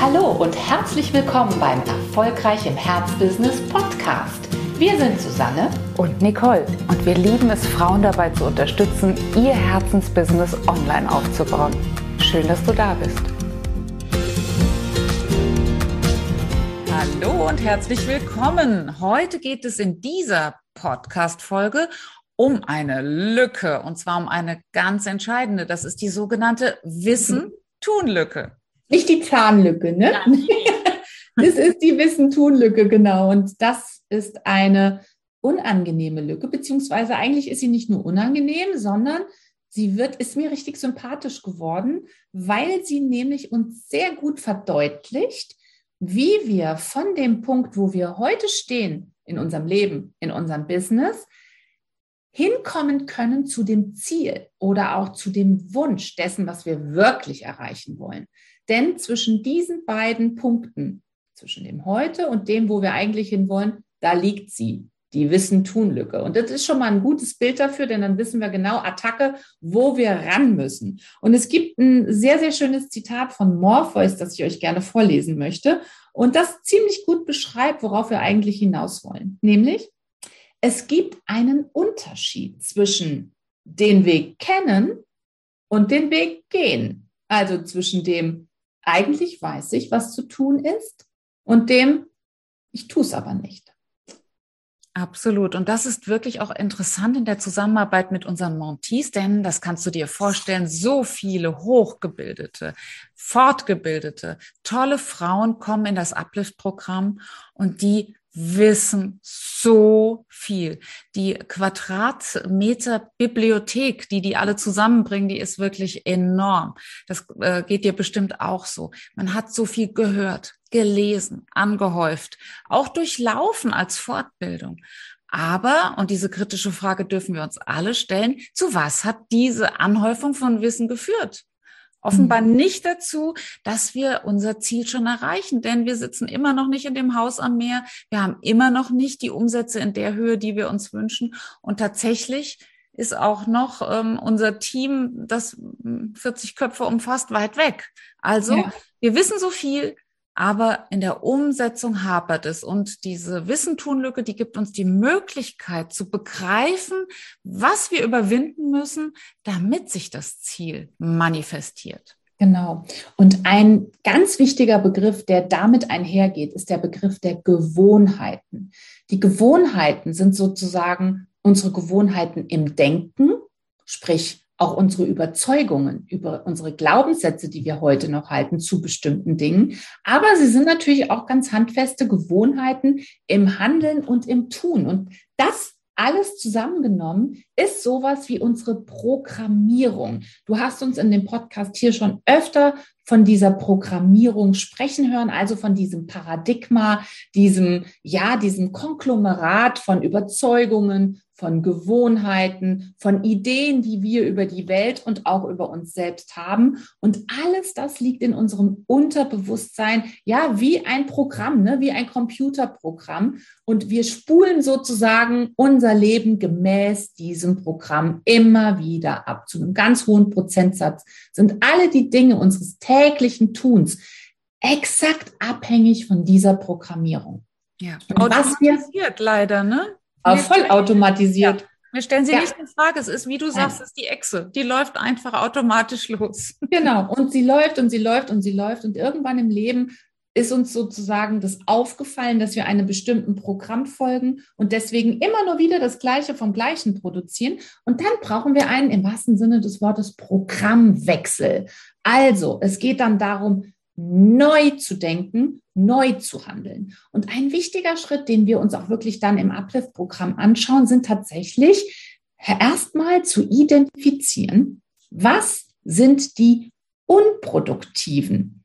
Hallo und herzlich willkommen beim Erfolgreich im Herzbusiness Podcast. Wir sind Susanne und Nicole und wir lieben es, Frauen dabei zu unterstützen, ihr Herzensbusiness online aufzubauen. Schön, dass du da bist. Hallo und herzlich willkommen. Heute geht es in dieser Podcast-Folge um eine Lücke und zwar um eine ganz entscheidende. Das ist die sogenannte Wissen-Tun-Lücke. Nicht die Zahnlücke, ne? Ja. das ist die Wissen-Tun-Lücke, genau. Und das ist eine unangenehme Lücke, beziehungsweise eigentlich ist sie nicht nur unangenehm, sondern sie wird, ist mir richtig sympathisch geworden, weil sie nämlich uns sehr gut verdeutlicht, wie wir von dem Punkt, wo wir heute stehen in unserem Leben, in unserem Business, hinkommen können zu dem Ziel oder auch zu dem Wunsch dessen, was wir wirklich erreichen wollen. Denn zwischen diesen beiden Punkten, zwischen dem Heute und dem, wo wir eigentlich hinwollen, da liegt sie, die Wissen-Tun-Lücke. Und das ist schon mal ein gutes Bild dafür, denn dann wissen wir genau, Attacke, wo wir ran müssen. Und es gibt ein sehr, sehr schönes Zitat von Morpheus, das ich euch gerne vorlesen möchte und das ziemlich gut beschreibt, worauf wir eigentlich hinaus wollen. Nämlich, es gibt einen Unterschied zwischen den Weg kennen und den Weg gehen. Also zwischen dem eigentlich weiß ich, was zu tun ist und dem, ich tue es aber nicht. Absolut. Und das ist wirklich auch interessant in der Zusammenarbeit mit unseren Montees, denn das kannst du dir vorstellen, so viele hochgebildete, fortgebildete, tolle Frauen kommen in das Uplift-Programm und die wissen so viel. Die Quadratmeter Bibliothek, die die alle zusammenbringen, die ist wirklich enorm. Das äh, geht dir bestimmt auch so. Man hat so viel gehört, gelesen, angehäuft, auch durchlaufen als Fortbildung. Aber, und diese kritische Frage dürfen wir uns alle stellen, zu was hat diese Anhäufung von Wissen geführt? Offenbar mhm. nicht dazu, dass wir unser Ziel schon erreichen, denn wir sitzen immer noch nicht in dem Haus am Meer. Wir haben immer noch nicht die Umsätze in der Höhe, die wir uns wünschen. Und tatsächlich ist auch noch ähm, unser Team, das 40 hm, Köpfe umfasst, weit weg. Also ja. wir wissen so viel, aber in der Umsetzung hapert es. Und diese Wissentunlücke, die gibt uns die Möglichkeit zu begreifen, was wir überwinden müssen, damit sich das Ziel manifestiert. Genau. Und ein ganz wichtiger Begriff, der damit einhergeht, ist der Begriff der Gewohnheiten. Die Gewohnheiten sind sozusagen unsere Gewohnheiten im Denken, sprich auch unsere Überzeugungen, über unsere Glaubenssätze, die wir heute noch halten zu bestimmten Dingen. Aber sie sind natürlich auch ganz handfeste Gewohnheiten im Handeln und im Tun. Und das alles zusammengenommen ist sowas wie unsere Programmierung. Du hast uns in dem Podcast hier schon öfter von dieser Programmierung sprechen hören, also von diesem Paradigma, diesem, ja, diesem Konglomerat von Überzeugungen, von Gewohnheiten, von Ideen, die wir über die Welt und auch über uns selbst haben. Und alles das liegt in unserem Unterbewusstsein, ja, wie ein Programm, ne, wie ein Computerprogramm. Und wir spulen sozusagen unser Leben gemäß diesem Programm immer wieder ab. Zu einem ganz hohen Prozentsatz sind alle die Dinge unseres täglichen Tuns exakt abhängig von dieser Programmierung. Ja, und was wir leider, ne? Aber voll automatisiert. Ja. Wir stellen sie ja. nicht in Frage. Es ist, wie du sagst, es ist die Echse. Die läuft einfach automatisch los. Genau. Und sie läuft und sie läuft und sie läuft. Und irgendwann im Leben ist uns sozusagen das aufgefallen, dass wir einem bestimmten Programm folgen und deswegen immer nur wieder das Gleiche vom Gleichen produzieren. Und dann brauchen wir einen im wahrsten Sinne des Wortes Programmwechsel. Also, es geht dann darum, neu zu denken, neu zu handeln. Und ein wichtiger Schritt, den wir uns auch wirklich dann im Uplift-Programm anschauen, sind tatsächlich erstmal zu identifizieren, was sind die unproduktiven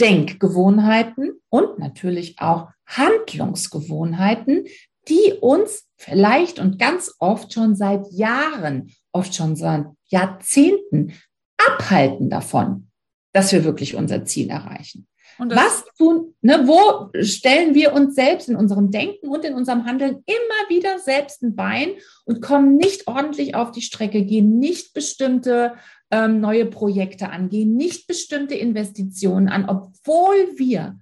Denkgewohnheiten und natürlich auch Handlungsgewohnheiten, die uns vielleicht und ganz oft schon seit Jahren, oft schon seit Jahrzehnten abhalten davon, dass wir wirklich unser Ziel erreichen. Was tun, ne, wo stellen wir uns selbst in unserem Denken und in unserem Handeln immer wieder selbst ein Bein und kommen nicht ordentlich auf die Strecke, gehen nicht bestimmte ähm, neue Projekte an, gehen nicht bestimmte Investitionen an, obwohl wir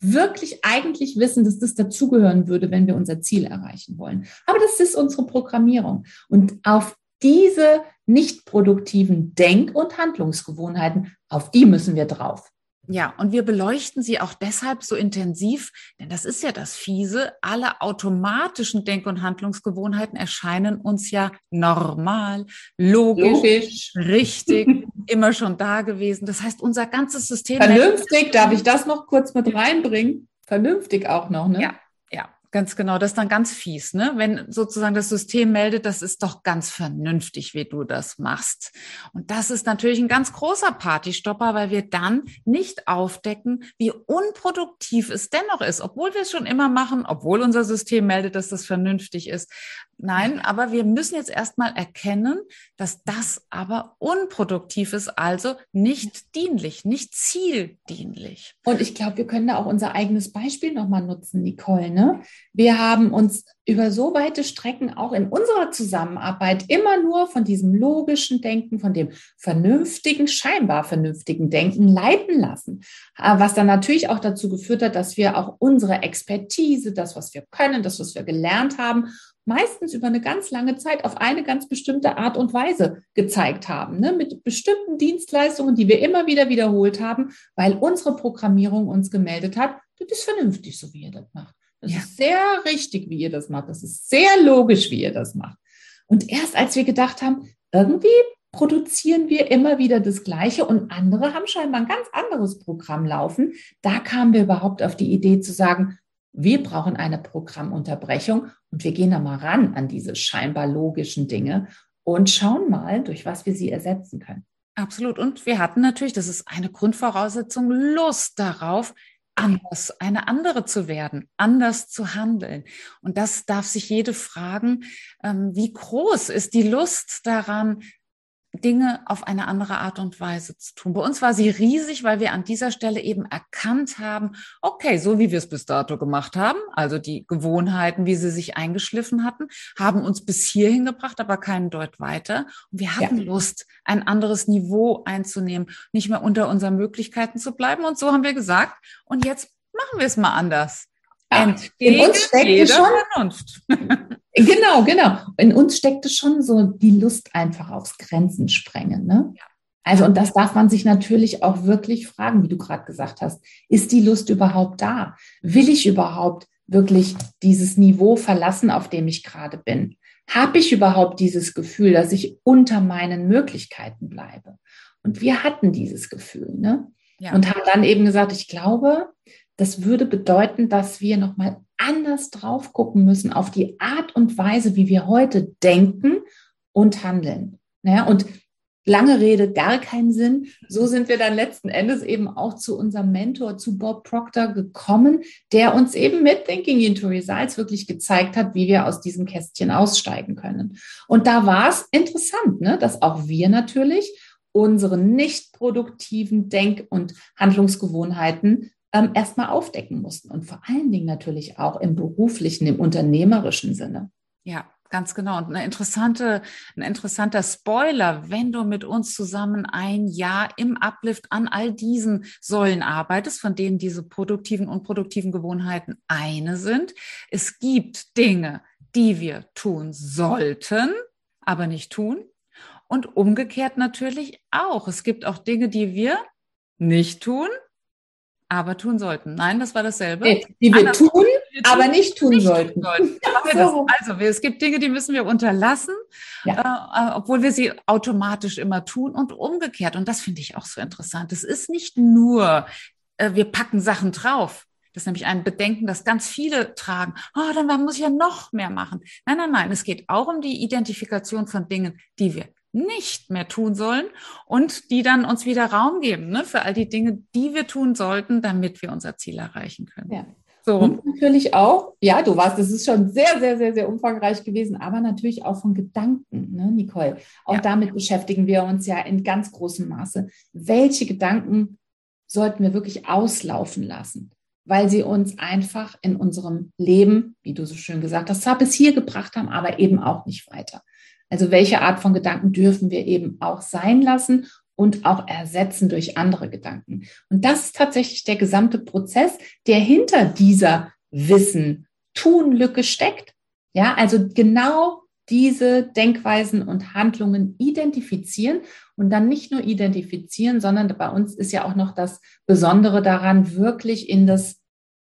wirklich eigentlich wissen, dass das dazugehören würde, wenn wir unser Ziel erreichen wollen. Aber das ist unsere Programmierung. Und auf diese nicht produktiven Denk- und Handlungsgewohnheiten, auf die müssen wir drauf. Ja, und wir beleuchten sie auch deshalb so intensiv, denn das ist ja das Fiese. Alle automatischen Denk- und Handlungsgewohnheiten erscheinen uns ja normal, logisch, logisch. richtig, immer schon da gewesen. Das heißt, unser ganzes System. Vernünftig, darf ich das noch kurz mit reinbringen? Vernünftig auch noch, ne? Ja, ja. Ganz genau, das ist dann ganz fies, ne? Wenn sozusagen das System meldet, das ist doch ganz vernünftig, wie du das machst. Und das ist natürlich ein ganz großer Partystopper, weil wir dann nicht aufdecken, wie unproduktiv es dennoch ist, obwohl wir es schon immer machen, obwohl unser System meldet, dass das vernünftig ist. Nein, aber wir müssen jetzt erstmal erkennen, dass das aber unproduktiv ist, also nicht dienlich, nicht zieldienlich. Und ich glaube, wir können da auch unser eigenes Beispiel nochmal nutzen, Nicole. Ne? Wir haben uns über so weite Strecken auch in unserer Zusammenarbeit immer nur von diesem logischen Denken, von dem vernünftigen, scheinbar vernünftigen Denken leiten lassen. Äh, was dann natürlich auch dazu geführt hat, dass wir auch unsere Expertise, das, was wir können, das, was wir gelernt haben, meistens über eine ganz lange Zeit auf eine ganz bestimmte Art und Weise gezeigt haben, ne? mit bestimmten Dienstleistungen, die wir immer wieder wiederholt haben, weil unsere Programmierung uns gemeldet hat, das ist vernünftig, so wie ihr das macht. Das ja. ist sehr richtig, wie ihr das macht. Das ist sehr logisch, wie ihr das macht. Und erst als wir gedacht haben, irgendwie produzieren wir immer wieder das Gleiche und andere haben scheinbar ein ganz anderes Programm laufen, da kamen wir überhaupt auf die Idee zu sagen, wir brauchen eine Programmunterbrechung und wir gehen da mal ran an diese scheinbar logischen Dinge und schauen mal, durch was wir sie ersetzen können. Absolut. Und wir hatten natürlich, das ist eine Grundvoraussetzung, Lust darauf, anders, eine andere zu werden, anders zu handeln. Und das darf sich jede fragen, ähm, wie groß ist die Lust daran, Dinge auf eine andere Art und Weise zu tun. Bei uns war sie riesig, weil wir an dieser Stelle eben erkannt haben, okay, so wie wir es bis dato gemacht haben, also die Gewohnheiten, wie sie sich eingeschliffen hatten, haben uns bis hierhin gebracht, aber keinen Deut weiter. Und wir hatten ja. Lust, ein anderes Niveau einzunehmen, nicht mehr unter unseren Möglichkeiten zu bleiben. Und so haben wir gesagt, und jetzt machen wir es mal anders. Ja, Entgegen in uns steckt schon. Genau, genau. In uns steckt es schon so die Lust einfach aufs Grenzen sprengen. Ne? Ja. Also, und das darf man sich natürlich auch wirklich fragen, wie du gerade gesagt hast. Ist die Lust überhaupt da? Will ich überhaupt wirklich dieses Niveau verlassen, auf dem ich gerade bin? Habe ich überhaupt dieses Gefühl, dass ich unter meinen Möglichkeiten bleibe? Und wir hatten dieses Gefühl, ne? Ja. Und haben dann eben gesagt, ich glaube, das würde bedeuten, dass wir nochmal anders drauf gucken müssen auf die Art und Weise, wie wir heute denken und handeln. Naja, und lange Rede, gar keinen Sinn. So sind wir dann letzten Endes eben auch zu unserem Mentor, zu Bob Proctor gekommen, der uns eben mit Thinking into Results wirklich gezeigt hat, wie wir aus diesem Kästchen aussteigen können. Und da war es interessant, ne, dass auch wir natürlich unsere nicht produktiven Denk- und Handlungsgewohnheiten ähm, erstmal aufdecken mussten und vor allen Dingen natürlich auch im beruflichen, im unternehmerischen Sinne. Ja, Ganz genau. Und eine interessante, ein interessanter Spoiler, wenn du mit uns zusammen ein Jahr im Uplift an all diesen Säulen arbeitest, von denen diese produktiven und produktiven Gewohnheiten eine sind. Es gibt Dinge, die wir tun sollten, aber nicht tun. Und umgekehrt natürlich auch. Es gibt auch Dinge, die wir nicht tun, aber tun sollten. Nein, das war dasselbe. Die wir tun, wir tun, aber nicht tun nicht sollten. sollten. So. Also es gibt Dinge, die müssen wir unterlassen, ja. äh, obwohl wir sie automatisch immer tun und umgekehrt. Und das finde ich auch so interessant. Es ist nicht nur, äh, wir packen Sachen drauf. Das ist nämlich ein Bedenken, das ganz viele tragen. Oh, dann muss ich ja noch mehr machen. Nein, nein, nein. Es geht auch um die Identifikation von Dingen, die wir nicht mehr tun sollen und die dann uns wieder Raum geben ne, für all die Dinge, die wir tun sollten, damit wir unser Ziel erreichen können. Ja. So. Und natürlich auch, ja, du warst, das ist schon sehr, sehr, sehr, sehr umfangreich gewesen, aber natürlich auch von Gedanken, ne, Nicole. Auch ja. damit beschäftigen wir uns ja in ganz großem Maße. Welche Gedanken sollten wir wirklich auslaufen lassen? Weil sie uns einfach in unserem Leben, wie du so schön gesagt hast, zwar bis hier gebracht haben, aber eben auch nicht weiter. Also welche Art von Gedanken dürfen wir eben auch sein lassen und auch ersetzen durch andere Gedanken. Und das ist tatsächlich der gesamte Prozess, der hinter dieser Wissen-Tun-Lücke steckt. Ja, also genau diese Denkweisen und Handlungen identifizieren und dann nicht nur identifizieren, sondern bei uns ist ja auch noch das Besondere daran, wirklich in das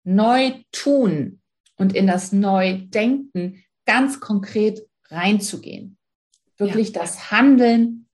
Neutun und in das Neudenken ganz konkret reinzugehen. Wirklich ja. das Handeln,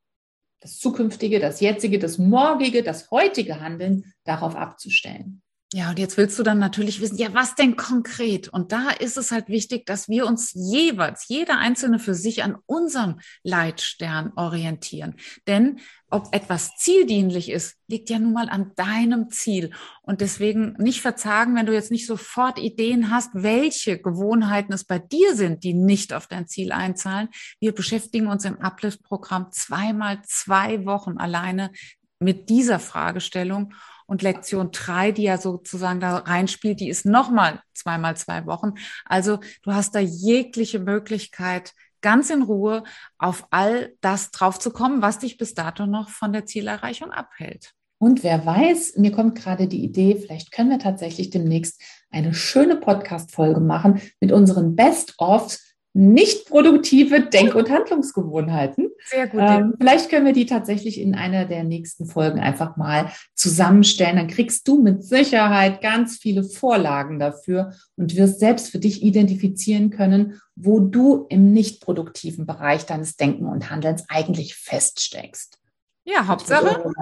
das zukünftige, das jetzige, das morgige, das heutige Handeln darauf abzustellen. Ja, und jetzt willst du dann natürlich wissen, ja, was denn konkret? Und da ist es halt wichtig, dass wir uns jeweils, jeder Einzelne für sich an unserem Leitstern orientieren. Denn ob etwas zieldienlich ist, liegt ja nun mal an deinem Ziel. Und deswegen nicht verzagen, wenn du jetzt nicht sofort Ideen hast, welche Gewohnheiten es bei dir sind, die nicht auf dein Ziel einzahlen. Wir beschäftigen uns im Uplift-Programm zweimal zwei Wochen alleine mit dieser Fragestellung. Und Lektion drei, die ja sozusagen da reinspielt, die ist nochmal zweimal zwei Wochen. Also du hast da jegliche Möglichkeit, ganz in Ruhe auf all das drauf zu kommen, was dich bis dato noch von der Zielerreichung abhält. Und wer weiß, mir kommt gerade die Idee, vielleicht können wir tatsächlich demnächst eine schöne Podcast-Folge machen mit unseren Best-ofs nicht produktive Denk- und Handlungsgewohnheiten. Sehr gut. Ähm, vielleicht können wir die tatsächlich in einer der nächsten Folgen einfach mal zusammenstellen. Dann kriegst du mit Sicherheit ganz viele Vorlagen dafür und wirst selbst für dich identifizieren können, wo du im nicht produktiven Bereich deines Denken und Handelns eigentlich feststeckst. Ja, Hauptsache,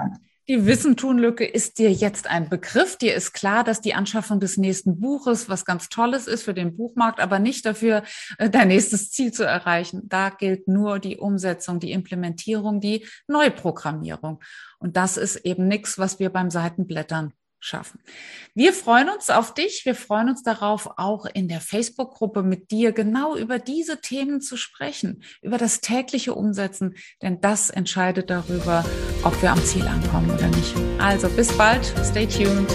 die Wissentunlücke ist dir jetzt ein Begriff. Dir ist klar, dass die Anschaffung des nächsten Buches was ganz Tolles ist für den Buchmarkt, aber nicht dafür, äh, dein nächstes Ziel zu erreichen. Da gilt nur die Umsetzung, die Implementierung, die Neuprogrammierung. Und das ist eben nichts, was wir beim Seitenblättern schaffen. Wir freuen uns auf dich. Wir freuen uns darauf, auch in der Facebook-Gruppe mit dir genau über diese Themen zu sprechen, über das tägliche Umsetzen, denn das entscheidet darüber, ob wir am Ziel ankommen oder nicht. Also bis bald. Stay tuned.